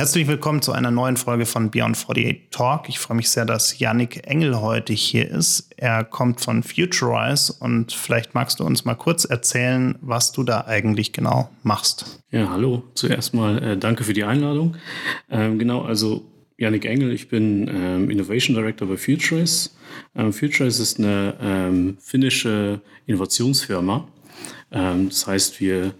Herzlich willkommen zu einer neuen Folge von Beyond 48 Talk. Ich freue mich sehr, dass Yannick Engel heute hier ist. Er kommt von Futurize und vielleicht magst du uns mal kurz erzählen, was du da eigentlich genau machst. Ja, hallo. Zuerst mal äh, danke für die Einladung. Ähm, genau, also Yannick Engel, ich bin ähm, Innovation Director bei Futurize. Ähm, Futurize ist eine ähm, finnische Innovationsfirma. Ähm, das heißt, wir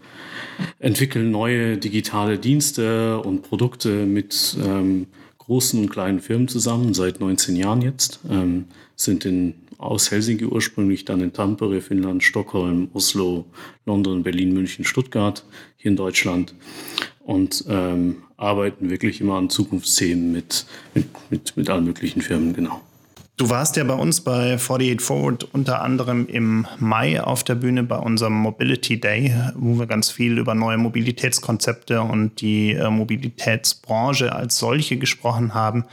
entwickeln neue digitale Dienste und Produkte mit ähm, großen und kleinen Firmen zusammen, seit 19 Jahren jetzt. Ähm, sind in, aus Helsinki ursprünglich, dann in Tampere, Finnland, Stockholm, Oslo, London, Berlin, München, Stuttgart, hier in Deutschland. Und ähm, arbeiten wirklich immer an Zukunftsthemen mit, mit, mit, mit allen möglichen Firmen, genau. Du warst ja bei uns bei 48 Forward unter anderem im Mai auf der Bühne bei unserem Mobility Day, wo wir ganz viel über neue Mobilitätskonzepte und die äh, Mobilitätsbranche als solche gesprochen haben.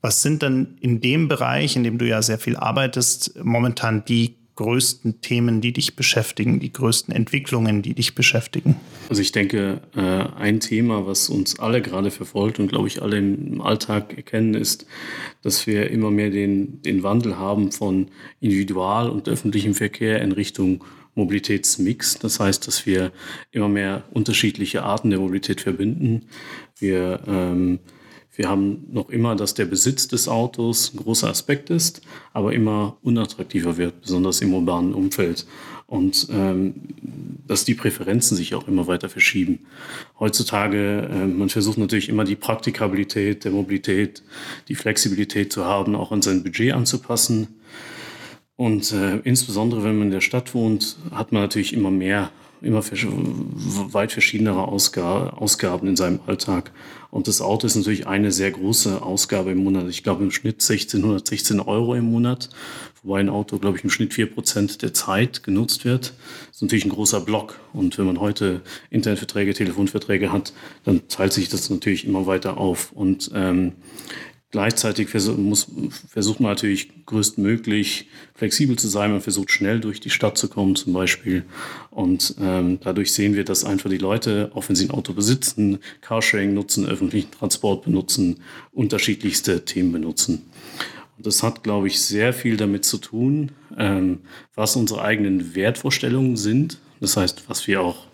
Was sind denn in dem Bereich, in dem du ja sehr viel arbeitest, momentan die größten Themen, die dich beschäftigen, die größten Entwicklungen, die dich beschäftigen? Also ich denke, äh, ein Thema, was uns alle gerade verfolgt und glaube ich alle im Alltag erkennen, ist, dass wir immer mehr den, den Wandel haben von Individual- und öffentlichem Verkehr in Richtung Mobilitätsmix. Das heißt, dass wir immer mehr unterschiedliche Arten der Mobilität verbinden. Wir ähm, wir haben noch immer, dass der Besitz des Autos ein großer Aspekt ist, aber immer unattraktiver wird, besonders im urbanen Umfeld. Und ähm, dass die Präferenzen sich auch immer weiter verschieben. Heutzutage, äh, man versucht natürlich immer die Praktikabilität der Mobilität, die Flexibilität zu haben, auch an sein Budget anzupassen. Und äh, insbesondere, wenn man in der Stadt wohnt, hat man natürlich immer mehr immer weit verschiedenere Ausgaben in seinem Alltag. Und das Auto ist natürlich eine sehr große Ausgabe im Monat. Ich glaube im Schnitt 1616 Euro im Monat, wobei ein Auto, glaube ich, im Schnitt vier Prozent der Zeit genutzt wird. Das ist natürlich ein großer Block. Und wenn man heute Internetverträge, Telefonverträge hat, dann teilt sich das natürlich immer weiter auf. Und ähm, Gleichzeitig muss, versucht man natürlich größtmöglich flexibel zu sein. Man versucht schnell durch die Stadt zu kommen zum Beispiel. Und ähm, dadurch sehen wir, dass einfach die Leute, auch wenn sie ein Auto besitzen, Carsharing nutzen, öffentlichen Transport benutzen, unterschiedlichste Themen benutzen. Und das hat, glaube ich, sehr viel damit zu tun, ähm, was unsere eigenen Wertvorstellungen sind. Das heißt, was wir auch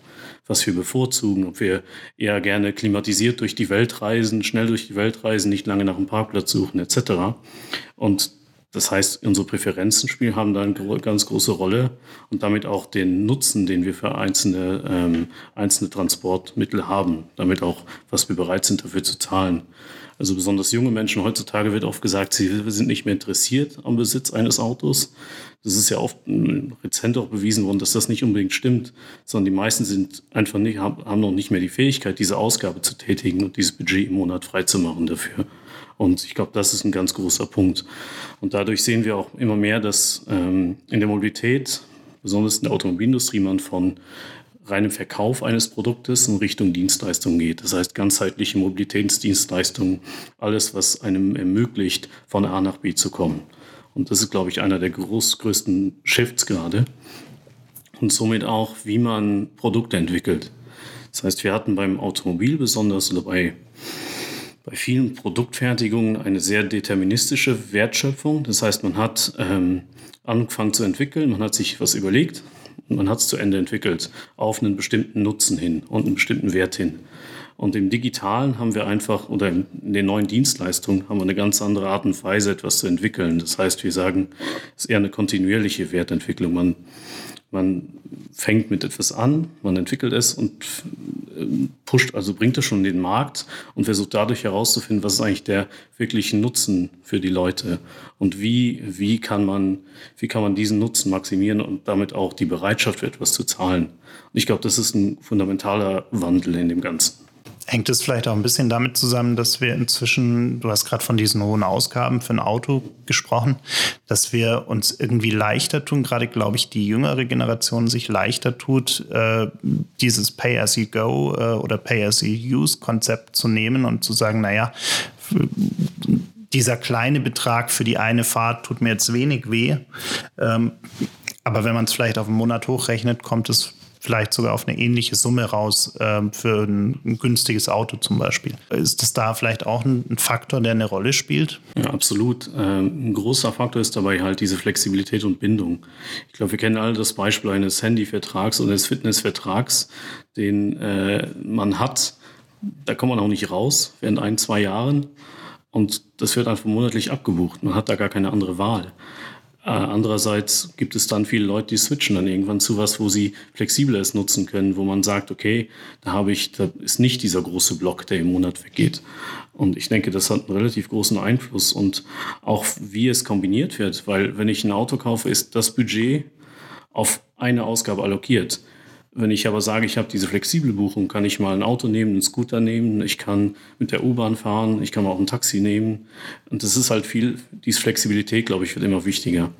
was wir bevorzugen, ob wir eher gerne klimatisiert durch die Welt reisen, schnell durch die Welt reisen, nicht lange nach einem Parkplatz suchen etc. Und das heißt, unsere Präferenzen spielen haben da eine ganz große Rolle und damit auch den Nutzen, den wir für einzelne, ähm, einzelne Transportmittel haben, damit auch, was wir bereit sind dafür zu zahlen. Also besonders junge Menschen heutzutage wird oft gesagt, sie sind nicht mehr interessiert am Besitz eines Autos. Das ist ja oft rezent auch bewiesen worden, dass das nicht unbedingt stimmt, sondern die meisten sind einfach nicht, haben noch nicht mehr die Fähigkeit, diese Ausgabe zu tätigen und dieses Budget im Monat freizumachen dafür. Und ich glaube, das ist ein ganz großer Punkt. Und dadurch sehen wir auch immer mehr, dass ähm, in der Mobilität, besonders in der Automobilindustrie, man von reinem Verkauf eines Produktes in Richtung Dienstleistung geht. Das heißt ganzheitliche Mobilitätsdienstleistungen, alles, was einem ermöglicht, von A nach B zu kommen. Und das ist, glaube ich, einer der groß, größten Shifts gerade. Und somit auch, wie man Produkte entwickelt. Das heißt, wir hatten beim Automobil besonders oder bei, bei vielen Produktfertigungen eine sehr deterministische Wertschöpfung. Das heißt, man hat ähm, angefangen zu entwickeln, man hat sich was überlegt, man hat es zu Ende entwickelt, auf einen bestimmten Nutzen hin und einen bestimmten Wert hin. Und im Digitalen haben wir einfach, oder in den neuen Dienstleistungen haben wir eine ganz andere Art und Weise, etwas zu entwickeln. Das heißt, wir sagen, es ist eher eine kontinuierliche Wertentwicklung. Man man fängt mit etwas an, man entwickelt es und ähm, pusht, also bringt es schon in den Markt und versucht dadurch herauszufinden, was ist eigentlich der wirkliche Nutzen für die Leute und wie, wie, kann man, wie kann man diesen Nutzen maximieren und damit auch die Bereitschaft für etwas zu zahlen. Und ich glaube, das ist ein fundamentaler Wandel in dem Ganzen. Hängt es vielleicht auch ein bisschen damit zusammen, dass wir inzwischen, du hast gerade von diesen hohen Ausgaben für ein Auto gesprochen, dass wir uns irgendwie leichter tun, gerade glaube ich, die jüngere Generation sich leichter tut, äh, dieses Pay-as-you-go äh, oder Pay-as-you-use-Konzept zu nehmen und zu sagen, naja, dieser kleine Betrag für die eine Fahrt tut mir jetzt wenig weh. Ähm, aber wenn man es vielleicht auf einen Monat hochrechnet, kommt es vielleicht sogar auf eine ähnliche Summe raus äh, für ein, ein, günstiges Auto zum Beispiel. Ist das da vielleicht auch ein, ein Faktor, der eine Rolle spielt? Ja, absolut. Ähm, ein großer Faktor ist dabei halt diese Flexibilität und Bindung. Ich glaube, wir kennen alle das Beispiel eines Handyvertrags oder des Fitnessvertrags, den äh, man hat. Da kommt man auch nicht raus während ein, zwei Jahren. Und das wird einfach monatlich abgebucht. Man hat da gar keine andere Wahl. Äh, andererseits gibt es dann viele Leute, die switchen dann irgendwann zu was, wo sie flexibler es nutzen können, wo man sagt, okay, da habe ich, da ist nicht dieser große Block, der im Monat weggeht. Und ich denke, das hat einen relativ großen Einfluss und auch wie es kombiniert wird, weil wenn ich ein Auto kaufe, ist das Budget auf eine Ausgabe allokiert. Wenn ich aber sage, ich habe diese flexible Buchung, kann ich mal ein Auto nehmen, einen Scooter nehmen, ich kann mit der U-Bahn fahren, ich kann mal auch ein Taxi nehmen. Und das ist halt viel, diese Flexibilität, glaube ich, wird immer wichtiger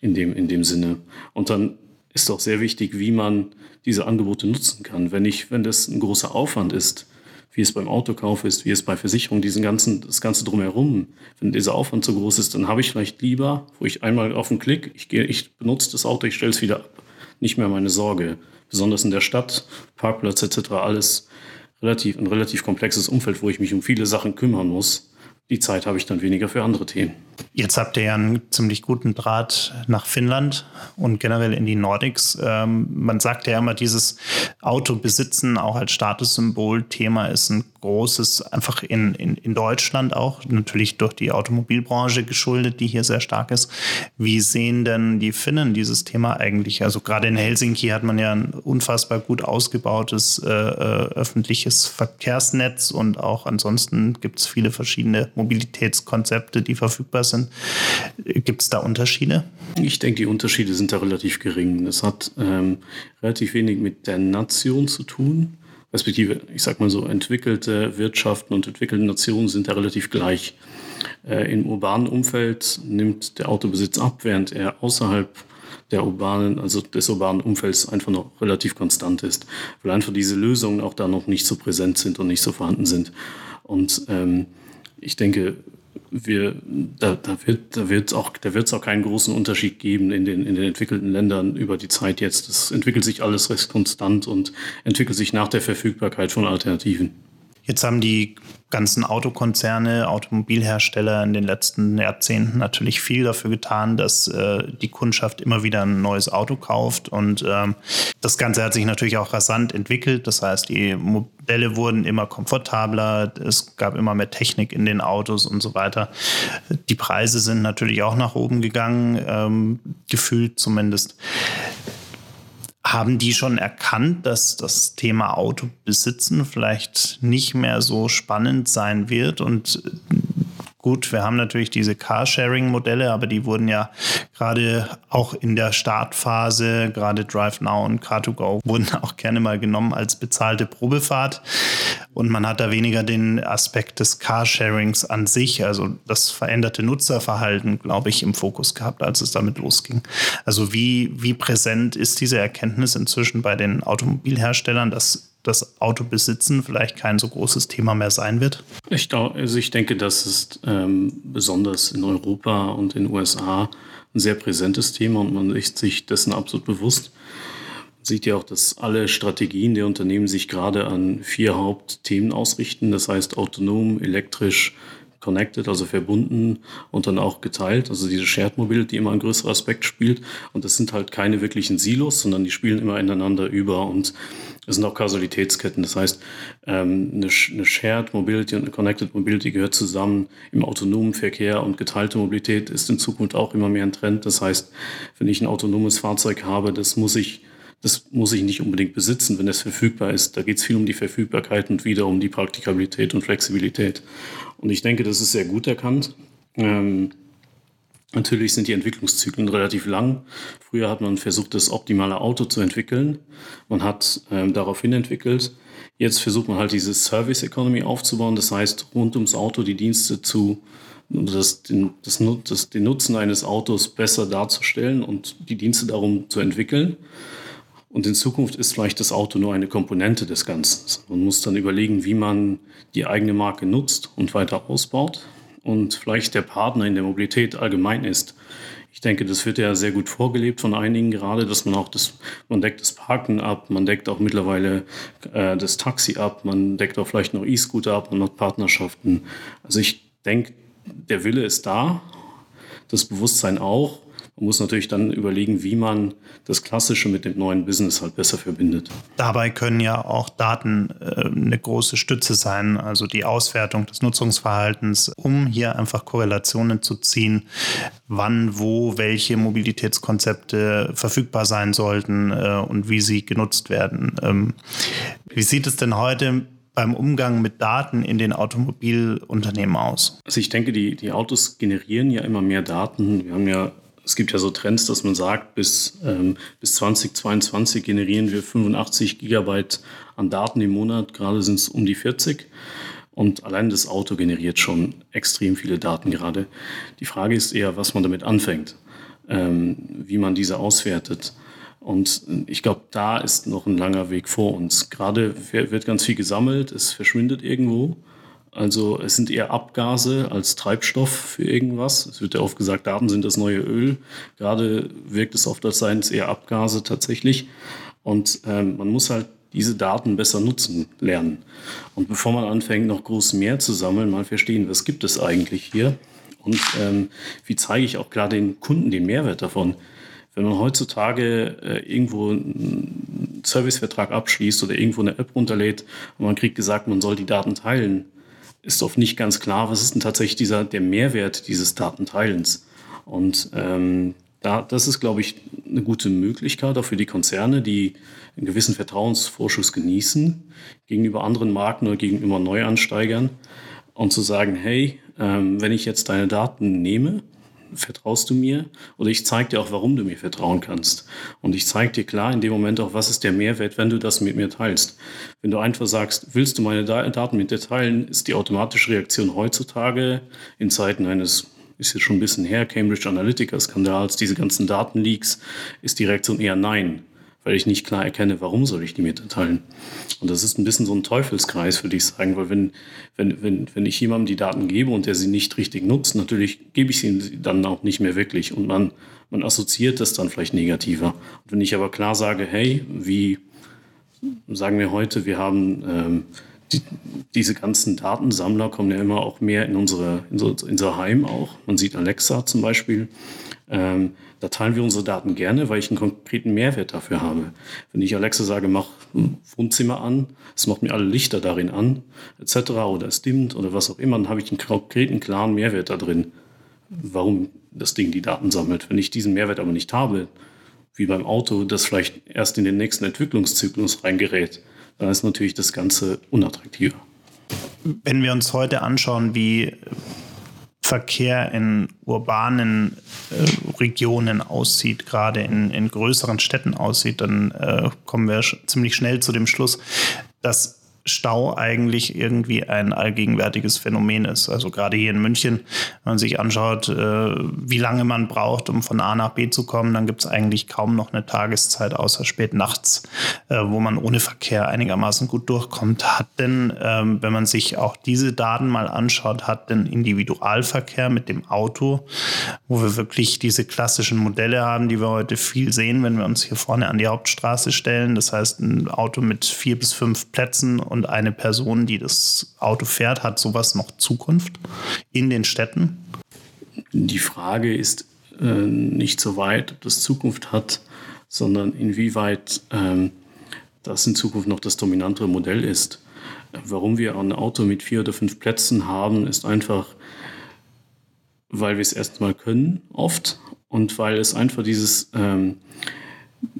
in dem, in dem Sinne. Und dann ist auch sehr wichtig, wie man diese Angebote nutzen kann. Wenn ich, wenn das ein großer Aufwand ist, wie es beim Autokauf ist, wie es bei Versicherungen, diesen ganzen, das Ganze drumherum, wenn dieser Aufwand so groß ist, dann habe ich vielleicht lieber, wo ich einmal auf den Klick, ich gehe, ich benutze das Auto, ich stelle es wieder ab, nicht mehr meine Sorge besonders in der Stadt, Parkplatz etc. alles relativ ein relativ komplexes Umfeld, wo ich mich um viele Sachen kümmern muss. Die Zeit habe ich dann weniger für andere Themen. Jetzt habt ihr ja einen ziemlich guten Draht nach Finnland und generell in die Nordics. Ähm, man sagt ja immer, dieses Autobesitzen auch als Statussymbol-Thema ist ein großes, einfach in, in, in Deutschland auch, natürlich durch die Automobilbranche geschuldet, die hier sehr stark ist. Wie sehen denn die Finnen dieses Thema eigentlich? Also gerade in Helsinki hat man ja ein unfassbar gut ausgebautes äh, äh öffentliches Verkehrsnetz und auch ansonsten gibt es viele verschiedene Mobilitätskonzepte, die verfügbar sind. Gibt es da Unterschiede? Ich denke, die Unterschiede sind da relativ gering. Das hat ähm, relativ wenig mit der Nation zu tun. Respektive, ich sag mal so, entwickelte Wirtschaften und entwickelte Nationen sind da relativ gleich. Äh, Im urbanen Umfeld nimmt der Autobesitz ab, während er außerhalb der urbanen, also des urbanen Umfelds einfach noch relativ konstant ist, weil einfach diese Lösungen auch da noch nicht so präsent sind und nicht so vorhanden sind. Und ähm, ich denke, wir, da, da wird da wird's auch, auch keinen großen Unterschied geben in den, in den entwickelten Ländern über die Zeit jetzt. Das entwickelt sich alles recht konstant und entwickelt sich nach der Verfügbarkeit von Alternativen. Jetzt haben die ganzen Autokonzerne, Automobilhersteller in den letzten Jahrzehnten natürlich viel dafür getan, dass äh, die Kundschaft immer wieder ein neues Auto kauft. Und ähm, das Ganze hat sich natürlich auch rasant entwickelt. Das heißt, die Modelle wurden immer komfortabler, es gab immer mehr Technik in den Autos und so weiter. Die Preise sind natürlich auch nach oben gegangen, ähm, gefühlt zumindest. Haben die schon erkannt, dass das Thema Autobesitzen vielleicht nicht mehr so spannend sein wird? Und Gut, wir haben natürlich diese Carsharing-Modelle, aber die wurden ja gerade auch in der Startphase, gerade Drive Now und Car2Go, wurden auch gerne mal genommen als bezahlte Probefahrt. Und man hat da weniger den Aspekt des Carsharings an sich, also das veränderte Nutzerverhalten, glaube ich, im Fokus gehabt, als es damit losging. Also wie, wie präsent ist diese Erkenntnis inzwischen bei den Automobilherstellern, dass das Autobesitzen vielleicht kein so großes Thema mehr sein wird? Ich, also ich denke, das ist ähm, besonders in Europa und in den USA ein sehr präsentes Thema und man ist sich dessen absolut bewusst. Man sieht ja auch, dass alle Strategien der Unternehmen sich gerade an vier Hauptthemen ausrichten. Das heißt autonom, elektrisch, connected, also verbunden und dann auch geteilt. Also diese Shared Mobility immer ein größerer Aspekt spielt. Und das sind halt keine wirklichen Silos, sondern die spielen immer ineinander über und es sind auch Kausalitätsketten. Das heißt, ähm, eine, Shared Mobility und eine Connected Mobility gehört zusammen im autonomen Verkehr und geteilte Mobilität ist in Zukunft auch immer mehr ein Trend. Das heißt, wenn ich ein autonomes Fahrzeug habe, das muss ich das muss ich nicht unbedingt besitzen, wenn es verfügbar ist. Da geht es viel um die Verfügbarkeit und wieder um die Praktikabilität und Flexibilität. Und ich denke, das ist sehr gut erkannt. Ähm, Natürlich sind die Entwicklungszyklen relativ lang. Früher hat man versucht, das optimale Auto zu entwickeln. Man hat ähm, daraufhin entwickelt. Jetzt versucht man halt diese Service Economy aufzubauen. Das heißt, rund ums Auto die Dienste zu, das, den, das, das, den Nutzen eines Autos besser darzustellen und die Dienste darum zu entwickeln. Und in Zukunft ist vielleicht das Auto nur eine Komponente des Ganzen. Man muss dann überlegen, wie man die eigene Marke nutzt und weiter ausbaut und vielleicht der Partner in der Mobilität allgemein ist. Ich denke, das wird ja sehr gut vorgelebt von einigen gerade, dass man auch das, man deckt das Parken ab, man deckt auch mittlerweile äh, das Taxi ab, man deckt auch vielleicht noch E-Scooter ab, man macht Partnerschaften. Also ich denke, der Wille ist da, das Bewusstsein auch. Man muss natürlich dann überlegen, wie man das Klassische mit dem neuen Business halt besser verbindet. Dabei können ja auch Daten äh, eine große Stütze sein, also die Auswertung des Nutzungsverhaltens, um hier einfach Korrelationen zu ziehen, wann, wo, welche Mobilitätskonzepte verfügbar sein sollten äh, und wie sie genutzt werden. Ähm, wie sieht es denn heute beim Umgang mit Daten in den Automobilunternehmen aus? Also ich denke, die, die Autos generieren ja immer mehr Daten. Wir haben ja es gibt ja so Trends, dass man sagt, bis, ähm, bis 2022 generieren wir 85 Gigabyte an Daten im Monat, gerade sind es um die 40. Und allein das Auto generiert schon extrem viele Daten gerade. Die Frage ist eher, was man damit anfängt, ähm, wie man diese auswertet. Und ich glaube, da ist noch ein langer Weg vor uns. Gerade wird ganz viel gesammelt, es verschwindet irgendwo. Also es sind eher Abgase als Treibstoff für irgendwas. Es wird ja oft gesagt, Daten sind das neue Öl. Gerade wirkt es oft, als seien es eher Abgase tatsächlich. Und ähm, man muss halt diese Daten besser nutzen lernen. Und bevor man anfängt, noch groß mehr zu sammeln, mal verstehen, was gibt es eigentlich hier und ähm, wie zeige ich auch klar den Kunden den Mehrwert davon. Wenn man heutzutage äh, irgendwo einen Servicevertrag abschließt oder irgendwo eine App runterlädt und man kriegt gesagt, man soll die Daten teilen, ist oft nicht ganz klar, was ist denn tatsächlich dieser, der Mehrwert dieses Datenteilens. Und ähm, da, das ist, glaube ich, eine gute Möglichkeit auch für die Konzerne, die einen gewissen Vertrauensvorschuss genießen gegenüber anderen Marken oder gegenüber Neuansteigern und zu sagen, hey, ähm, wenn ich jetzt deine Daten nehme vertraust du mir? Oder ich zeige dir auch, warum du mir vertrauen kannst. Und ich zeige dir klar in dem Moment auch, was ist der Mehrwert, wenn du das mit mir teilst. Wenn du einfach sagst, willst du meine Daten mit dir teilen, ist die automatische Reaktion heutzutage in Zeiten eines ist jetzt schon ein bisschen her, Cambridge Analytica-Skandals, diese ganzen Datenleaks, ist die Reaktion eher nein weil ich nicht klar erkenne, warum soll ich die mitteilen. Und das ist ein bisschen so ein Teufelskreis, würde ich sagen, weil wenn, wenn, wenn, wenn ich jemandem die Daten gebe und der sie nicht richtig nutzt, natürlich gebe ich sie dann auch nicht mehr wirklich und man, man assoziiert das dann vielleicht negativer. Und wenn ich aber klar sage, hey, wie sagen wir heute, wir haben ähm, die, diese ganzen Datensammler kommen ja immer auch mehr in unsere, in, so, in unser Heim auch. Man sieht Alexa zum Beispiel. Ähm, da teilen wir unsere Daten gerne, weil ich einen konkreten Mehrwert dafür habe. Wenn ich Alexa sage, mach ein Wohnzimmer an, es macht mir alle Lichter darin an, etc. oder es dimmt oder was auch immer, dann habe ich einen konkreten, klaren Mehrwert da drin, warum das Ding die Daten sammelt. Wenn ich diesen Mehrwert aber nicht habe, wie beim Auto, das vielleicht erst in den nächsten Entwicklungszyklus reingerät, dann ist natürlich das Ganze unattraktiver. Wenn wir uns heute anschauen, wie Verkehr in urbanen äh, Regionen aussieht, gerade in, in größeren Städten aussieht, dann äh, kommen wir sch ziemlich schnell zu dem Schluss, dass Stau eigentlich irgendwie ein allgegenwärtiges Phänomen ist. Also gerade hier in München, wenn man sich anschaut, äh, wie lange man braucht, um von A nach B zu kommen, dann gibt es eigentlich kaum noch eine Tageszeit außer spät nachts, äh, wo man ohne Verkehr einigermaßen gut durchkommt. Hat denn, ähm, wenn man sich auch diese Daten mal anschaut, hat denn Individualverkehr mit dem Auto, wo wir wirklich diese klassischen Modelle haben, die wir heute viel sehen, wenn wir uns hier vorne an die Hauptstraße stellen. Das heißt, ein Auto mit vier bis fünf Plätzen eine Person, die das Auto fährt, hat sowas noch Zukunft in den Städten? Die Frage ist äh, nicht so weit, ob das Zukunft hat, sondern inwieweit ähm, das in Zukunft noch das dominantere Modell ist. Warum wir ein Auto mit vier oder fünf Plätzen haben, ist einfach, weil wir es erstmal können, oft, und weil es einfach dieses, ähm,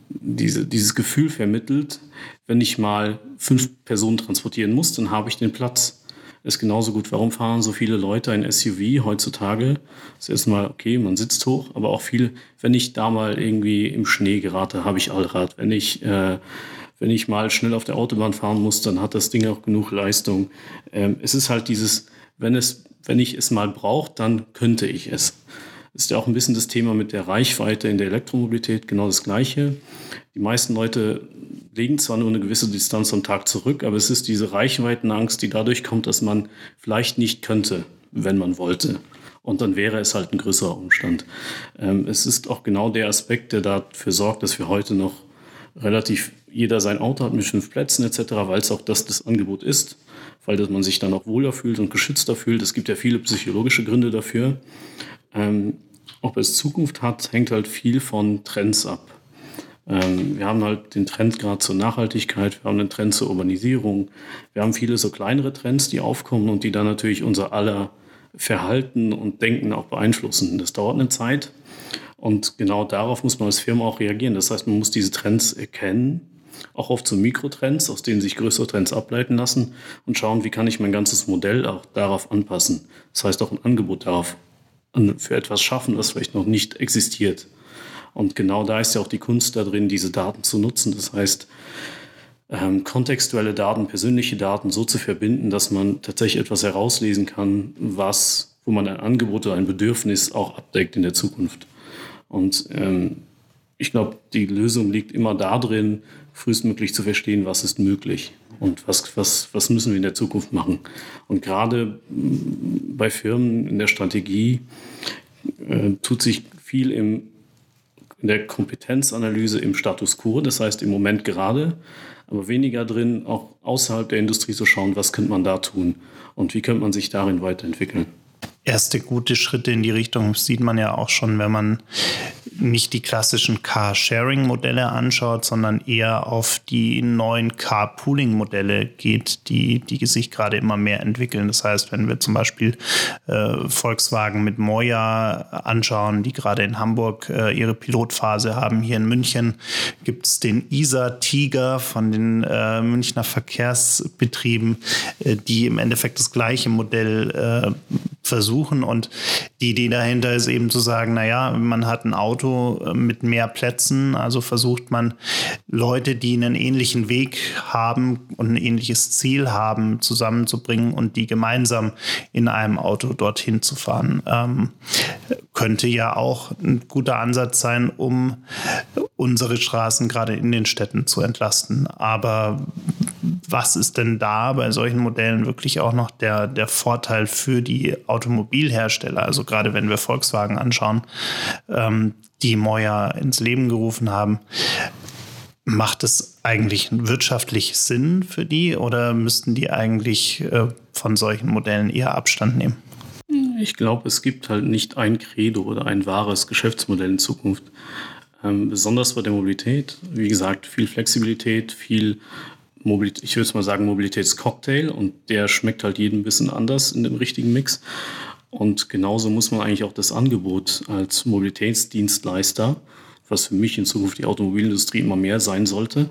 diese, dieses Gefühl vermittelt, wenn ich mal fünf Personen transportieren muss, dann habe ich den Platz. Ist genauso gut, warum fahren so viele Leute ein SUV heutzutage? Das ist erstmal okay, man sitzt hoch, aber auch viel, wenn ich da mal irgendwie im Schnee gerate, habe ich Allrad. Wenn ich, äh, wenn ich mal schnell auf der Autobahn fahren muss, dann hat das Ding auch genug Leistung. Ähm, es ist halt dieses, wenn, es, wenn ich es mal brauche, dann könnte ich es. Ist ja auch ein bisschen das Thema mit der Reichweite in der Elektromobilität, genau das Gleiche. Die meisten Leute legen zwar nur eine gewisse Distanz am Tag zurück, aber es ist diese Reichweitenangst, die dadurch kommt, dass man vielleicht nicht könnte, wenn man wollte. Und dann wäre es halt ein größerer Umstand. Ähm, es ist auch genau der Aspekt, der dafür sorgt, dass wir heute noch relativ jeder sein Auto hat mit fünf Plätzen etc., weil es auch das das Angebot ist, weil dass man sich dann auch wohler fühlt und geschützter fühlt. Es gibt ja viele psychologische Gründe dafür. Ähm, ob es Zukunft hat, hängt halt viel von Trends ab. Ähm, wir haben halt den Trend gerade zur Nachhaltigkeit, wir haben den Trend zur Urbanisierung, wir haben viele so kleinere Trends, die aufkommen und die dann natürlich unser aller Verhalten und Denken auch beeinflussen. Das dauert eine Zeit und genau darauf muss man als Firma auch reagieren. Das heißt, man muss diese Trends erkennen, auch oft so Mikrotrends, aus denen sich größere Trends ableiten lassen und schauen, wie kann ich mein ganzes Modell auch darauf anpassen. Das heißt, auch ein Angebot darauf für etwas schaffen, was vielleicht noch nicht existiert. Und genau da ist ja auch die Kunst da drin, diese Daten zu nutzen. Das heißt, ähm, kontextuelle Daten, persönliche Daten so zu verbinden, dass man tatsächlich etwas herauslesen kann, was, wo man ein Angebot oder ein Bedürfnis auch abdeckt in der Zukunft. Und ähm, ich glaube, die Lösung liegt immer darin, frühestmöglich zu verstehen, was ist möglich und was, was, was müssen wir in der Zukunft machen. Und gerade mm, bei Firmen in der Strategie äh, tut sich viel im, in der Kompetenzanalyse im Status quo, das heißt im Moment gerade, aber weniger drin, auch außerhalb der Industrie zu schauen, was könnte man da tun und wie könnte man sich darin weiterentwickeln erste gute Schritte in die Richtung sieht man ja auch schon, wenn man nicht die klassischen Car-Sharing-Modelle anschaut, sondern eher auf die neuen Car-Pooling-Modelle geht, die, die sich gerade immer mehr entwickeln. Das heißt, wenn wir zum Beispiel äh, Volkswagen mit Moja anschauen, die gerade in Hamburg äh, ihre Pilotphase haben, hier in München gibt es den ISA Tiger von den äh, Münchner Verkehrsbetrieben, äh, die im Endeffekt das gleiche Modell äh, versuchen. Und die Idee dahinter ist eben zu sagen, naja, man hat ein Auto äh, mit mehr Plätzen, also versucht man Leute, die einen ähnlichen Weg haben und ein ähnliches Ziel haben, zusammenzubringen und die gemeinsam in einem Auto dorthin zu fahren. Ähm, könnte ja auch ein guter Ansatz sein, um unsere Straßen gerade in den Städten zu entlasten. Aber was ist denn da bei solchen Modellen wirklich auch noch der, der Vorteil für die Automobilhersteller? Also gerade wenn wir Volkswagen anschauen, ähm, die Moja ins Leben gerufen haben. Macht es eigentlich wirtschaftlich Sinn für die oder müssten die eigentlich äh, von solchen Modellen eher Abstand nehmen? Ich glaube, es gibt halt nicht ein Credo oder ein wahres Geschäftsmodell in Zukunft. Ähm, besonders bei der Mobilität. Wie gesagt, viel Flexibilität, viel Mobilität, ich würde mal sagen Mobilitätscocktail und der schmeckt halt jedem ein bisschen anders in dem richtigen Mix. Und genauso muss man eigentlich auch das Angebot als Mobilitätsdienstleister, was für mich in Zukunft die Automobilindustrie immer mehr sein sollte,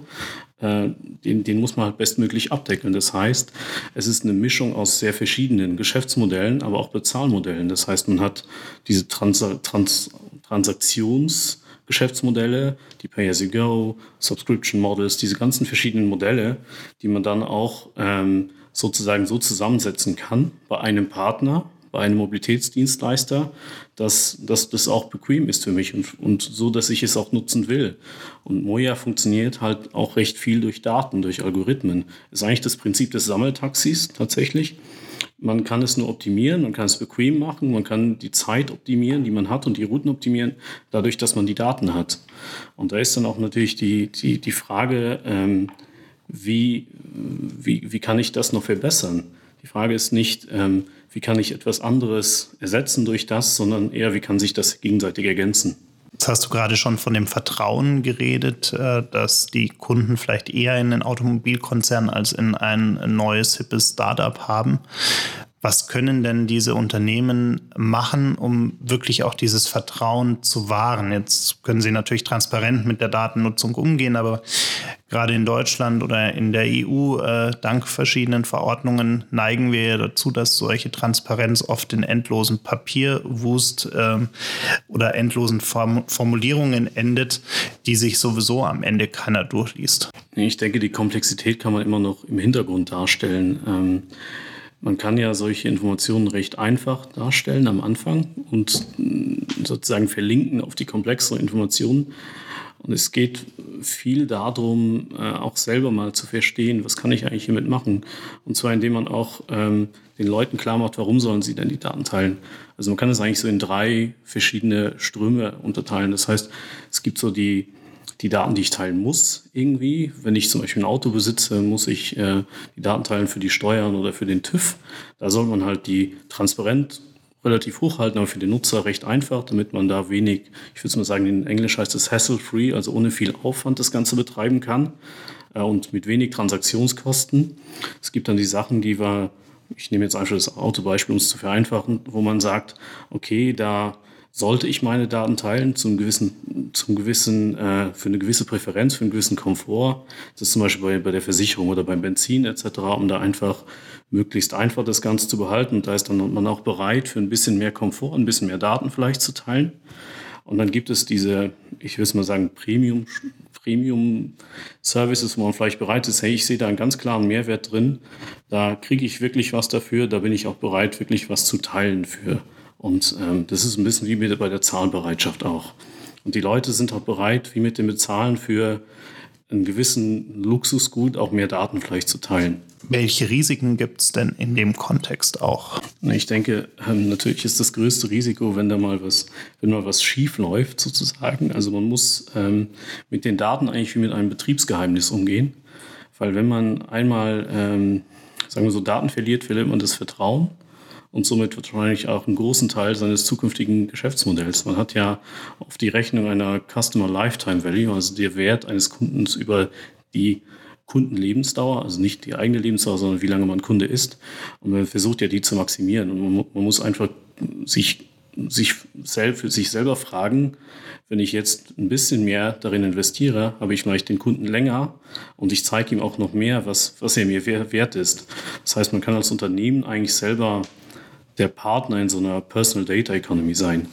äh, den, den muss man halt bestmöglich abdecken. Das heißt, es ist eine Mischung aus sehr verschiedenen Geschäftsmodellen, aber auch Bezahlmodellen. Das heißt, man hat diese Trans Trans Transaktions- Geschäftsmodelle, die Pay-as-you-go, Subscription Models, diese ganzen verschiedenen Modelle, die man dann auch ähm, sozusagen so zusammensetzen kann bei einem Partner, bei einem Mobilitätsdienstleister, dass, dass das auch bequem ist für mich und, und so, dass ich es auch nutzen will. Und Moja funktioniert halt auch recht viel durch Daten, durch Algorithmen. Ist eigentlich das Prinzip des Sammeltaxis tatsächlich. Man kann es nur optimieren, man kann es bequem machen, man kann die Zeit optimieren, die man hat und die Routen optimieren, dadurch, dass man die Daten hat. Und da ist dann auch natürlich die, die, die Frage, ähm, wie, wie, wie kann ich das noch verbessern? Die Frage ist nicht, ähm, wie kann ich etwas anderes ersetzen durch das, sondern eher, wie kann sich das gegenseitig ergänzen. Jetzt hast du gerade schon von dem Vertrauen geredet, äh, dass die Kunden vielleicht eher in den Automobilkonzern als in ein neues, hippes Startup haben. Was können denn diese Unternehmen machen, um wirklich auch dieses Vertrauen zu wahren? Jetzt können sie natürlich transparent mit der Datennutzung umgehen, aber gerade in Deutschland oder in der EU, äh, dank verschiedenen Verordnungen, neigen wir dazu, dass solche Transparenz oft in endlosen Papierwust äh, oder endlosen Form Formulierungen endet, die sich sowieso am Ende keiner durchliest. Ich denke, die Komplexität kann man immer noch im Hintergrund darstellen. Ähm man kann ja solche Informationen recht einfach darstellen am Anfang und mm, sozusagen verlinken auf die komplexere Informationen. Und es geht viel darum, äh, auch selber mal zu verstehen, was kann ich eigentlich hiermit machen. Und zwar indem man auch ähm, den Leuten klar macht, warum sollen sie denn die Daten teilen. Also man kann es eigentlich so in drei verschiedene Ströme unterteilen. Das heißt, es gibt so die, die Daten, die ich teilen muss irgendwie. Wenn ich zum Beispiel ein Auto besitze, muss ich äh, die Daten teilen für die Steuern oder für den TÜV. Da soll man halt die transparent relativ hochhalten, aber für den Nutzer recht einfach, damit man da wenig, ich würde mal sagen, in Englisch heißt es hassle-free, also ohne viel Aufwand das Ganze betreiben kann äh, und mit wenig Transaktionskosten. Es gibt dann die Sachen, die wir, ich nehme jetzt einfach das Autobeispiel, um es zu vereinfachen, wo man sagt, okay, da sollte ich meine Daten teilen zum gewissen, zum gewissen, äh, für eine gewisse Präferenz, für einen gewissen Komfort. Das ist zum Beispiel bei, bei der Versicherung oder beim Benzin etc., um da einfach möglichst einfach das Ganze zu behalten. Und da ist dann man auch bereit, für ein bisschen mehr Komfort, ein bisschen mehr Daten vielleicht zu teilen. Und dann gibt es diese, ich es mal sagen, Premium, Premium Services, wo man vielleicht bereit ist, hey, ich sehe da einen ganz klaren Mehrwert drin. Da kriege ich wirklich was dafür. Da bin ich auch bereit, wirklich was zu teilen für. Und ähm, das ist ein bisschen wie bei der Zahlbereitschaft auch. Und die Leute sind auch bereit, wie mit dem Bezahlen für einen gewissen Luxusgut auch mehr Daten vielleicht zu teilen. Welche Risiken gibt es denn in dem Kontext auch? Ich denke, ähm, natürlich ist das größte Risiko, wenn da mal was, wenn mal was schief läuft, sozusagen. Also man muss ähm, mit den Daten eigentlich wie mit einem Betriebsgeheimnis umgehen. Weil wenn man einmal, ähm, sagen wir so, Daten verliert, verliert man das Vertrauen und somit wahrscheinlich auch einen großen Teil seines zukünftigen Geschäftsmodells. Man hat ja auf die Rechnung einer Customer Lifetime Value, also der Wert eines Kundens über die Kundenlebensdauer, also nicht die eigene Lebensdauer, sondern wie lange man Kunde ist. Und man versucht ja die zu maximieren. Und man, man muss einfach sich, sich, selbst, sich selber fragen, wenn ich jetzt ein bisschen mehr darin investiere, habe ich vielleicht den Kunden länger und ich zeige ihm auch noch mehr, was, was er mir wert ist. Das heißt, man kann als Unternehmen eigentlich selber der Partner in so einer Personal Data Economy sein.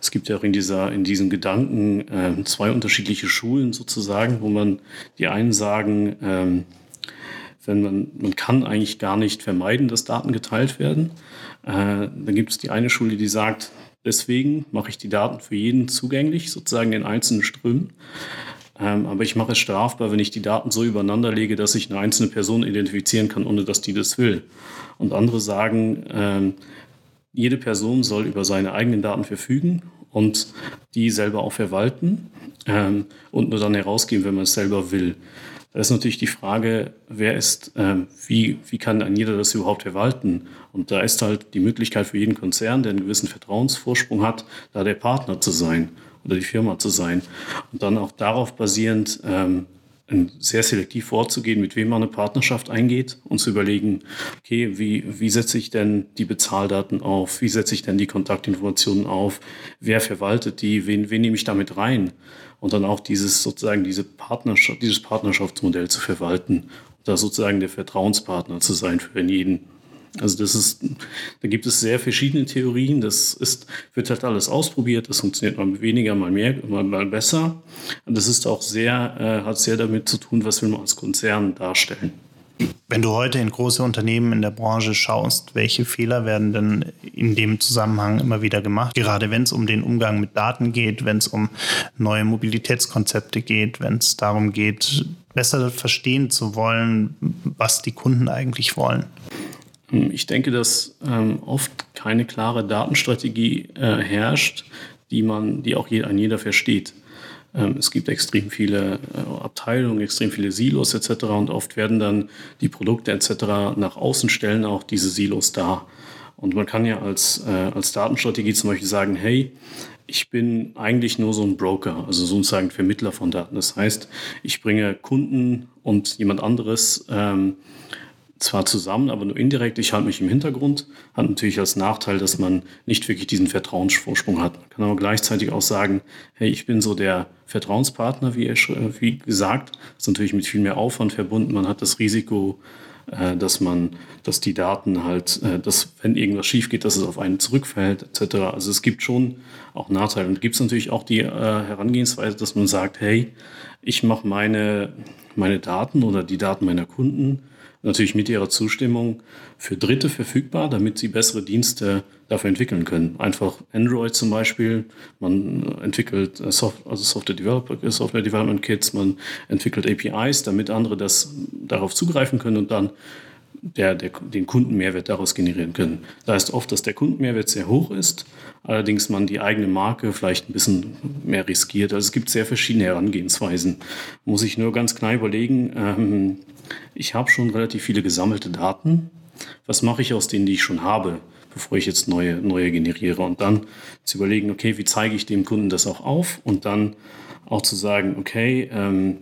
Es gibt ja auch in, dieser, in diesen Gedanken äh, zwei unterschiedliche Schulen sozusagen, wo man die einen sagen, ähm, wenn man, man kann eigentlich gar nicht vermeiden, dass Daten geteilt werden. Äh, dann gibt es die eine Schule, die sagt, deswegen mache ich die Daten für jeden zugänglich, sozusagen in einzelnen Strömen. Ähm, aber ich mache es strafbar, wenn ich die Daten so übereinander lege, dass ich eine einzelne Person identifizieren kann, ohne dass die das will. Und andere sagen, ähm, jede Person soll über seine eigenen Daten verfügen und die selber auch verwalten ähm, und nur dann herausgeben, wenn man es selber will. Da ist natürlich die Frage, wer ist, wie, wie kann ein jeder das überhaupt verwalten? Und da ist halt die Möglichkeit für jeden Konzern, der einen gewissen Vertrauensvorsprung hat, da der Partner zu sein oder die Firma zu sein. Und dann auch darauf basierend ähm, sehr selektiv vorzugehen, mit wem man eine Partnerschaft eingeht und zu überlegen, okay, wie, wie setze ich denn die Bezahldaten auf? Wie setze ich denn die Kontaktinformationen auf? Wer verwaltet die? Wen, wen nehme ich damit rein? Und dann auch dieses sozusagen diese Partnerschaft, dieses Partnerschaftsmodell zu verwalten, da sozusagen der Vertrauenspartner zu sein für jeden. Also das ist, da gibt es sehr verschiedene Theorien. Das ist, wird halt alles ausprobiert. Das funktioniert mal weniger, mal mehr, mal, mal besser. Und das ist auch sehr, äh, hat sehr damit zu tun, was man als Konzern darstellen. Wenn du heute in große Unternehmen in der Branche schaust, welche Fehler werden denn in dem Zusammenhang immer wieder gemacht? Gerade wenn es um den Umgang mit Daten geht, wenn es um neue Mobilitätskonzepte geht, wenn es darum geht, besser verstehen zu wollen, was die Kunden eigentlich wollen. Ähm, ich denke, dass ähm, oft keine klare Datenstrategie äh, herrscht, die man, die auch je, ein jeder versteht. Ähm, es gibt extrem viele äh, Abteilungen, extrem viele Silos etc. Und oft werden dann die Produkte etc. nach außen stellen auch diese Silos dar. Und man kann ja als, äh, als Datenstrategie zum Beispiel sagen, hey, ich bin eigentlich nur so ein Broker, also sozusagen Vermittler von Daten. Das heißt, ich bringe Kunden und jemand anderes ähm, zwar zusammen, aber nur indirekt. Ich halte mich im Hintergrund. Hat natürlich als Nachteil, dass man nicht wirklich diesen Vertrauensvorsprung hat. Man kann aber gleichzeitig auch sagen, hey, ich bin so der Vertrauenspartner, wie, er, wie gesagt. Das ist natürlich mit viel mehr Aufwand verbunden. Man hat das Risiko, äh, dass man, dass die Daten halt, äh, dass wenn irgendwas schief geht, dass es auf einen zurückfällt, etc. Also es gibt schon auch Nachteile. Und gibt es natürlich auch die äh, Herangehensweise, dass man sagt, hey, ich mache meine, meine Daten oder die Daten meiner Kunden natürlich mit ihrer Zustimmung für Dritte verfügbar, damit sie bessere Dienste dafür entwickeln können. Einfach Android zum Beispiel, man entwickelt äh, Soft also Software, Developer, Software Development Kits, man entwickelt APIs, damit andere das darauf zugreifen können und dann der, der, den Kundenmehrwert daraus generieren können. Da heißt oft, dass der Kundenmehrwert sehr hoch ist, allerdings man die eigene Marke vielleicht ein bisschen mehr riskiert. Also es gibt sehr verschiedene Herangehensweisen. Muss ich nur ganz klar überlegen, ähm, ich habe schon relativ viele gesammelte Daten. Was mache ich aus denen, die ich schon habe? bevor ich jetzt neue, neue generiere. Und dann zu überlegen, okay, wie zeige ich dem Kunden das auch auf? Und dann auch zu sagen, okay, ähm,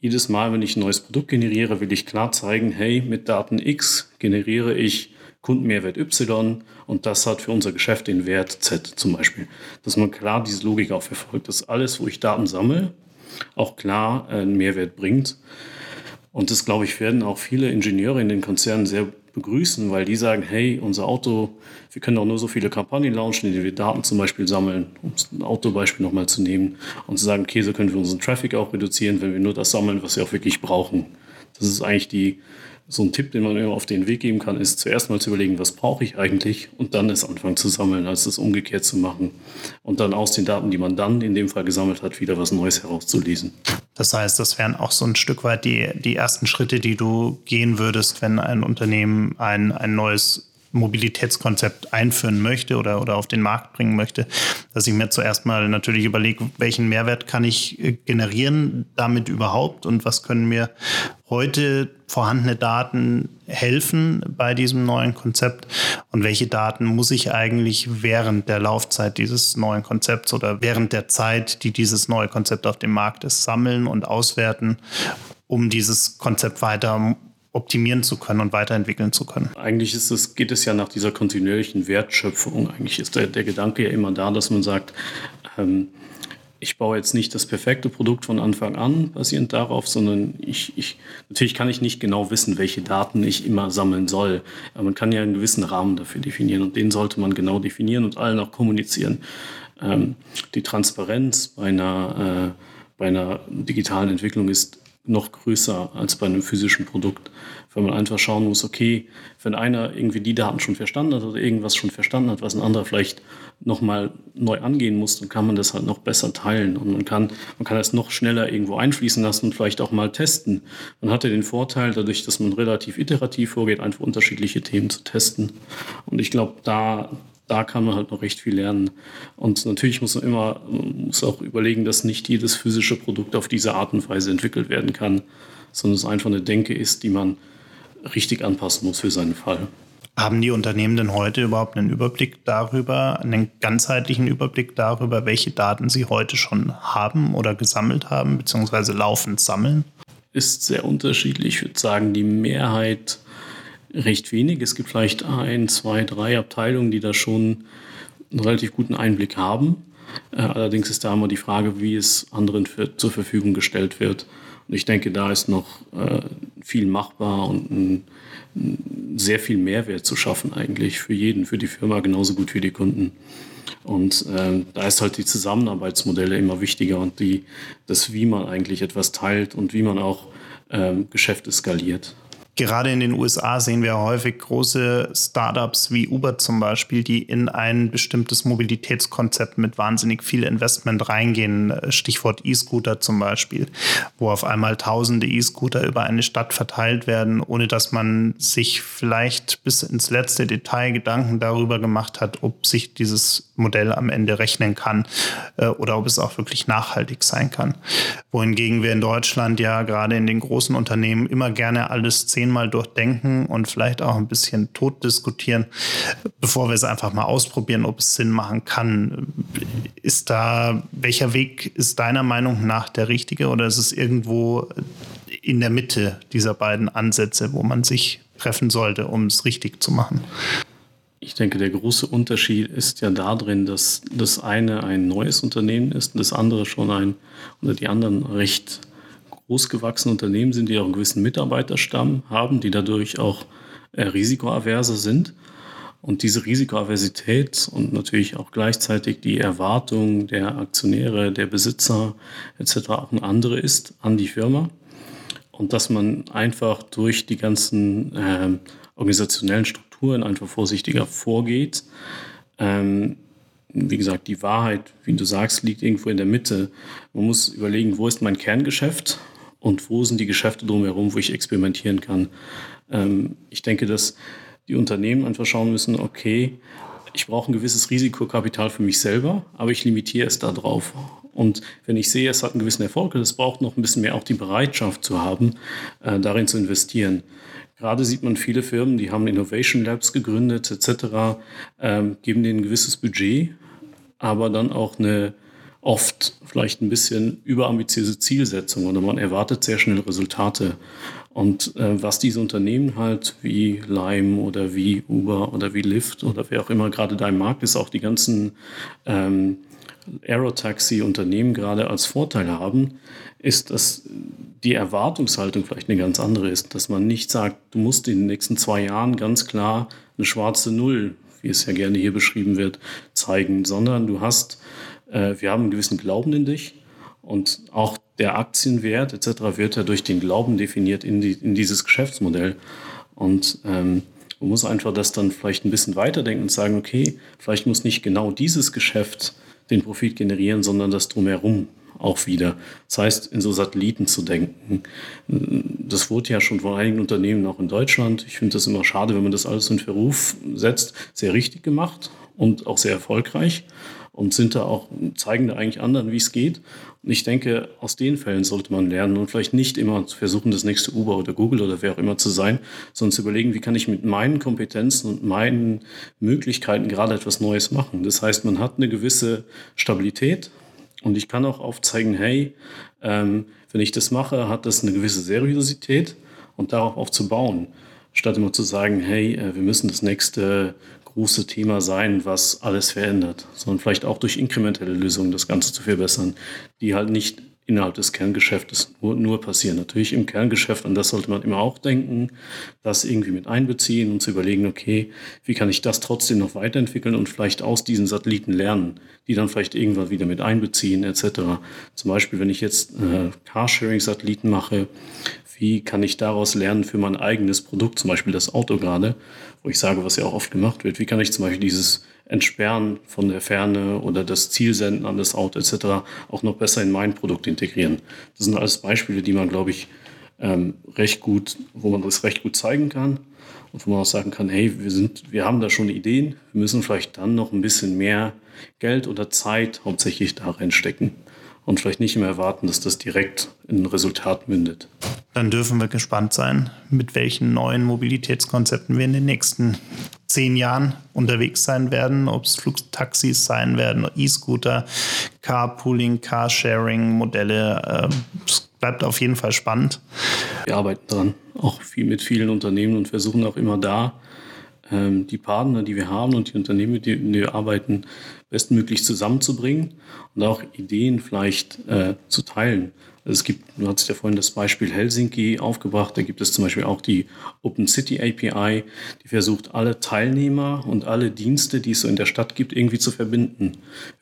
jedes Mal, wenn ich ein neues Produkt generiere, will ich klar zeigen, hey, mit Daten X generiere ich Kundenmehrwert Y und das hat für unser Geschäft den Wert Z zum Beispiel. Dass man klar diese Logik auch verfolgt, dass alles, wo ich Daten sammle, auch klar einen Mehrwert bringt. Und das, glaube ich, werden auch viele Ingenieure in den Konzernen sehr begrüßen, weil die sagen, hey, unser Auto, wir können auch nur so viele Kampagnen launchen, in denen wir Daten zum Beispiel sammeln, um ein Autobeispiel nochmal zu nehmen und zu sagen, okay, so können wir unseren Traffic auch reduzieren, wenn wir nur das sammeln, was wir auch wirklich brauchen. Das ist eigentlich die, so ein Tipp, den man immer auf den Weg geben kann, ist zuerst mal zu überlegen, was brauche ich eigentlich und dann es anfangen zu sammeln, als das umgekehrt zu machen und dann aus den Daten, die man dann in dem Fall gesammelt hat, wieder was Neues herauszulesen. Das heißt, das wären auch so ein Stück weit die, die ersten Schritte, die du gehen würdest, wenn ein Unternehmen ein, ein neues Mobilitätskonzept einführen möchte oder, oder auf den Markt bringen möchte, dass ich mir zuerst mal natürlich überlege, welchen Mehrwert kann ich äh, generieren damit überhaupt und was können mir heute vorhandene Daten helfen bei diesem neuen Konzept und welche Daten muss ich eigentlich während der Laufzeit dieses neuen Konzepts oder während der Zeit, die dieses neue Konzept auf dem Markt ist, sammeln und auswerten, um dieses Konzept weiter optimieren zu können und weiterentwickeln zu können. Eigentlich ist es, geht es ja nach dieser kontinuierlichen Wertschöpfung. Eigentlich ist der, der Gedanke ja immer da, dass man sagt, ähm, ich baue jetzt nicht das perfekte Produkt von Anfang an basierend darauf, sondern ich, ich, natürlich kann ich nicht genau wissen, welche Daten ich immer sammeln soll. Aber man kann ja einen gewissen Rahmen dafür definieren und den sollte man genau definieren und allen auch kommunizieren. Ähm, die Transparenz bei einer, äh, bei einer digitalen Entwicklung ist noch größer als bei einem physischen Produkt, weil man einfach schauen muss, okay, wenn einer irgendwie die Daten schon verstanden hat oder irgendwas schon verstanden hat, was ein anderer vielleicht nochmal neu angehen muss, dann kann man das halt noch besser teilen und man kann, man kann das noch schneller irgendwo einfließen lassen und vielleicht auch mal testen. Man hat ja den Vorteil, dadurch, dass man relativ iterativ vorgeht, einfach unterschiedliche Themen zu testen. Und ich glaube, da, da kann man halt noch recht viel lernen. Und natürlich muss man immer muss auch überlegen, dass nicht jedes physische Produkt auf diese Art und Weise entwickelt werden kann, sondern es einfach eine Denke ist, die man richtig anpassen muss für seinen Fall. Haben die Unternehmen denn heute überhaupt einen Überblick darüber, einen ganzheitlichen Überblick darüber, welche Daten sie heute schon haben oder gesammelt haben, beziehungsweise laufend sammeln? Ist sehr unterschiedlich. Ich würde sagen, die Mehrheit recht wenig. Es gibt vielleicht ein, zwei, drei Abteilungen, die da schon einen relativ guten Einblick haben. Äh, allerdings ist da immer die Frage, wie es anderen für, zur Verfügung gestellt wird. Und ich denke, da ist noch äh, viel machbar und ein, ein sehr viel Mehrwert zu schaffen eigentlich für jeden, für die Firma genauso gut wie die Kunden. Und äh, da ist halt die Zusammenarbeitsmodelle immer wichtiger und die, das, wie man eigentlich etwas teilt und wie man auch ähm, Geschäfte skaliert. Gerade in den USA sehen wir häufig große Startups wie Uber zum Beispiel, die in ein bestimmtes Mobilitätskonzept mit wahnsinnig viel Investment reingehen. Stichwort E-Scooter zum Beispiel, wo auf einmal tausende E-Scooter über eine Stadt verteilt werden, ohne dass man sich vielleicht bis ins letzte Detail Gedanken darüber gemacht hat, ob sich dieses Modell am Ende rechnen kann äh, oder ob es auch wirklich nachhaltig sein kann. Wohingegen wir in Deutschland ja gerade in den großen Unternehmen immer gerne alles zehn zehnmal durchdenken und vielleicht auch ein bisschen tot diskutieren, bevor wir es einfach mal ausprobieren, ob es Sinn machen kann. Ist da, welcher Weg ist deiner Meinung nach der richtige oder ist es irgendwo in der Mitte dieser beiden Ansätze, wo man sich treffen sollte, um es richtig zu machen? Ich denke, der große Unterschied ist ja darin, dass das eine ein neues Unternehmen ist und das andere schon ein, oder die anderen recht großgewachsene Unternehmen sind, die auch einen gewissen Mitarbeiterstamm haben, die dadurch auch äh, risikoaverser sind. Und diese Risikoaversität und natürlich auch gleichzeitig die Erwartung der Aktionäre, der Besitzer etc. auch eine andere ist an die Firma. Und dass man einfach durch die ganzen äh, organisationellen Strukturen einfach vorsichtiger vorgeht, Ähm, wie gesagt, die Wahrheit, wie du sagst, liegt irgendwo in der Mitte. Man muss überlegen, wo ist mein Kerngeschäft und wo sind die Geschäfte drumherum, wo ich experimentieren kann. Ähm, ich denke, dass die Unternehmen einfach schauen müssen, okay, ich brauche ein gewisses Risikokapital für mich selber, aber ich limitiere es da drauf. Und wenn ich sehe, es hat einen gewissen Erfolg, es braucht noch ein bisschen mehr auch die Bereitschaft zu haben, äh, darin zu investieren. Gerade sieht man viele Firmen, die haben Innovation Labs gegründet etc., ähm, geben denen ein gewisses Budget, aber dann auch eine oft vielleicht ein bisschen überambitiöse Zielsetzung oder man erwartet sehr schnell Resultate. Und äh, was diese Unternehmen halt wie Lime oder wie Uber oder wie Lyft oder wer auch immer gerade da im Markt ist, auch die ganzen ähm, Aerotaxi-Unternehmen gerade als Vorteil haben, ist, dass die Erwartungshaltung vielleicht eine ganz andere ist. Dass man nicht sagt, du musst in den nächsten zwei Jahren ganz klar eine schwarze Null, wie es ja gerne hier beschrieben wird, zeigen, sondern du hast, äh, wir haben einen gewissen Glauben in dich und auch der Aktienwert etc. wird ja durch den Glauben definiert in, die, in dieses Geschäftsmodell. Und ähm, man muss einfach das dann vielleicht ein bisschen weiterdenken und sagen, okay, vielleicht muss nicht genau dieses Geschäft den Profit generieren, sondern das drumherum auch wieder. Das heißt, in so Satelliten zu denken. Das wurde ja schon von einigen Unternehmen auch in Deutschland. Ich finde das immer schade, wenn man das alles in Verruf setzt. Sehr richtig gemacht und auch sehr erfolgreich und sind da auch, zeigen da eigentlich anderen, wie es geht. Und ich denke, aus den Fällen sollte man lernen und vielleicht nicht immer versuchen, das nächste Uber oder Google oder wer auch immer zu sein, sondern zu überlegen, wie kann ich mit meinen Kompetenzen und meinen Möglichkeiten gerade etwas Neues machen. Das heißt, man hat eine gewisse Stabilität und ich kann auch aufzeigen, hey, ähm, wenn ich das mache, hat das eine gewisse Seriosität und darauf aufzubauen, statt immer zu sagen, hey, äh, wir müssen das nächste große Thema sein, was alles verändert, sondern vielleicht auch durch inkrementelle Lösungen das Ganze zu verbessern, die halt nicht innerhalb des Kerngeschäftes nur, nur passieren. Natürlich im Kerngeschäft, an das sollte man immer auch denken, das irgendwie mit einbeziehen und zu überlegen, okay, wie kann ich das trotzdem noch weiterentwickeln und vielleicht aus diesen Satelliten lernen, die dann vielleicht irgendwann wieder mit einbeziehen etc. Zum Beispiel, wenn ich jetzt äh, Carsharing-Satelliten mache, wie kann ich daraus lernen für mein eigenes Produkt, zum Beispiel das Auto gerade, wo ich sage, was ja auch oft gemacht wird, wie kann ich zum Beispiel dieses Entsperren von der Ferne oder das Zielsenden an das Auto etc. auch noch besser in mein Produkt integrieren. Das sind alles Beispiele, die man, glaube ich, ähm, recht gut, wo man das recht gut zeigen kann und wo man auch sagen kann, hey, wir sind, wir haben da schon Ideen, wir müssen vielleicht dann noch ein bisschen mehr Geld oder Zeit hauptsächlich da reinstecken und vielleicht nicht immer erwarten, dass das direkt in ein Resultat mündet. Dann dürfen wir gespannt sein, mit welchen neuen Mobilitätskonzepten wir in den nächsten zehn Jahren unterwegs sein werden, ob es Flugtaxis sein werden, E-Scooter, Carpooling, Carsharing-Modelle. Es bleibt auf jeden Fall spannend. Wir arbeiten dran, auch viel mit vielen Unternehmen und versuchen auch immer da, ähm, die Partner, die wir haben und die Unternehmen, mit denen wir arbeiten, bestmöglich zusammenzubringen und auch Ideen vielleicht äh, zu teilen. Also es gibt, du hast ja vorhin das Beispiel Helsinki aufgebracht, da gibt es zum Beispiel auch die Open City API, die versucht, alle Teilnehmer und alle Dienste, die es so in der Stadt gibt, irgendwie zu verbinden.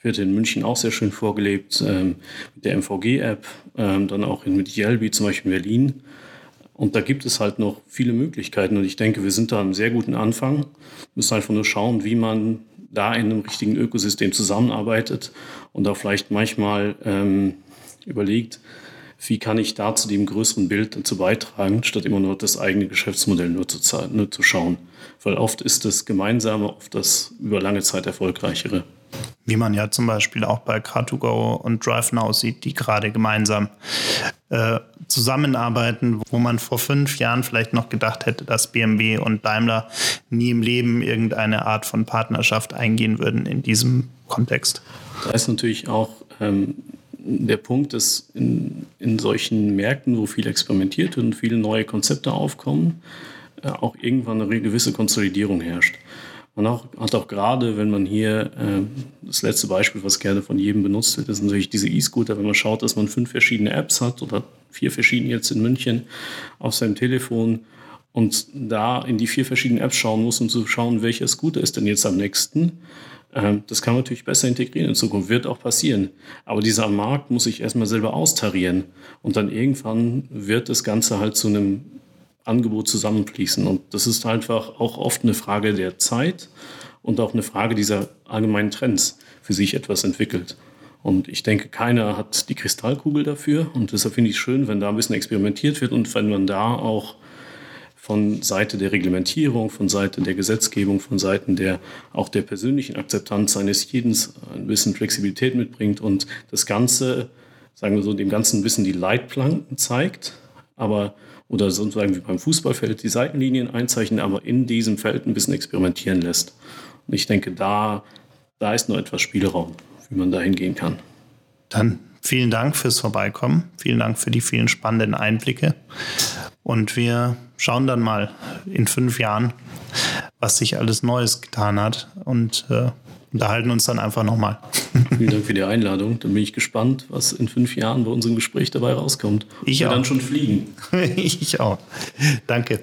Wird in München auch sehr schön vorgelebt, ähm, mit der MVG-App, ähm, dann auch in, mit Yelby, zum Beispiel in Berlin. Und da gibt es halt noch viele Möglichkeiten. Und ich denke, wir sind da einem sehr guten Anfang. Wir müssen einfach nur schauen, wie man da in einem richtigen Ökosystem zusammenarbeitet und auch vielleicht manchmal ähm, überlegt, wie kann ich da zu dem größeren Bild dazu beitragen, statt immer nur das eigene Geschäftsmodell nur zu, nur zu schauen. Weil oft ist das Gemeinsame oft das über lange Zeit erfolgreichere. Wie man ja zum Beispiel auch bei Car2Go und DriveNow sieht, die gerade gemeinsam äh, zusammenarbeiten, wo man vor fünf Jahren vielleicht noch gedacht hätte, dass BMW und Daimler nie im Leben irgendeine Art von Partnerschaft eingehen würden in diesem Kontext. Da ist natürlich auch ähm, der Punkt, dass in, in solchen Märkten, wo viel experimentiert und viele neue Konzepte aufkommen, äh, auch irgendwann eine gewisse Konsolidierung herrscht. Man auch, hat auch gerade, wenn man hier, äh, das letzte Beispiel, was gerne von jedem benutzt wird, ist natürlich diese E-Scooter, wenn man schaut, dass man fünf verschiedene Apps hat oder vier verschiedene jetzt in München auf seinem Telefon und da in die vier verschiedenen Apps schauen muss, um zu schauen, welcher Scooter ist denn jetzt am nächsten. Äh, das kann man natürlich besser integrieren in Zukunft, wird auch passieren. Aber dieser Markt muss sich erstmal selber austarieren und dann irgendwann wird das Ganze halt zu einem Angebot zusammenfließen. Und das ist einfach auch oft eine Frage der Zeit und auch eine Frage dieser allgemeinen Trends für sich etwas entwickelt. Und ich denke, keiner hat die Kristallkugel dafür. Und deshalb finde ich es schön, wenn da ein bisschen experimentiert wird und wenn man da auch von Seite der Reglementierung, von Seite der Gesetzgebung, von Seiten der auch der persönlichen Akzeptanz eines jeden ein bisschen Flexibilität mitbringt und das Ganze, sagen wir so, dem Ganzen ein bisschen die Leitplanken zeigt, aber oder sozusagen wie beim Fußballfeld die Seitenlinien einzeichnen, aber in diesem Feld ein bisschen experimentieren lässt. Und ich denke, da, da ist noch etwas Spielraum, wie man da hingehen kann. Dann vielen Dank fürs Vorbeikommen. Vielen Dank für die vielen spannenden Einblicke. Und wir schauen dann mal in fünf Jahren, was sich alles Neues getan hat und äh, unterhalten uns dann einfach nochmal. Vielen Dank für die Einladung. Dann bin ich gespannt, was in fünf Jahren bei unserem Gespräch dabei rauskommt. Ich auch. dann schon fliegen. ich auch. Danke.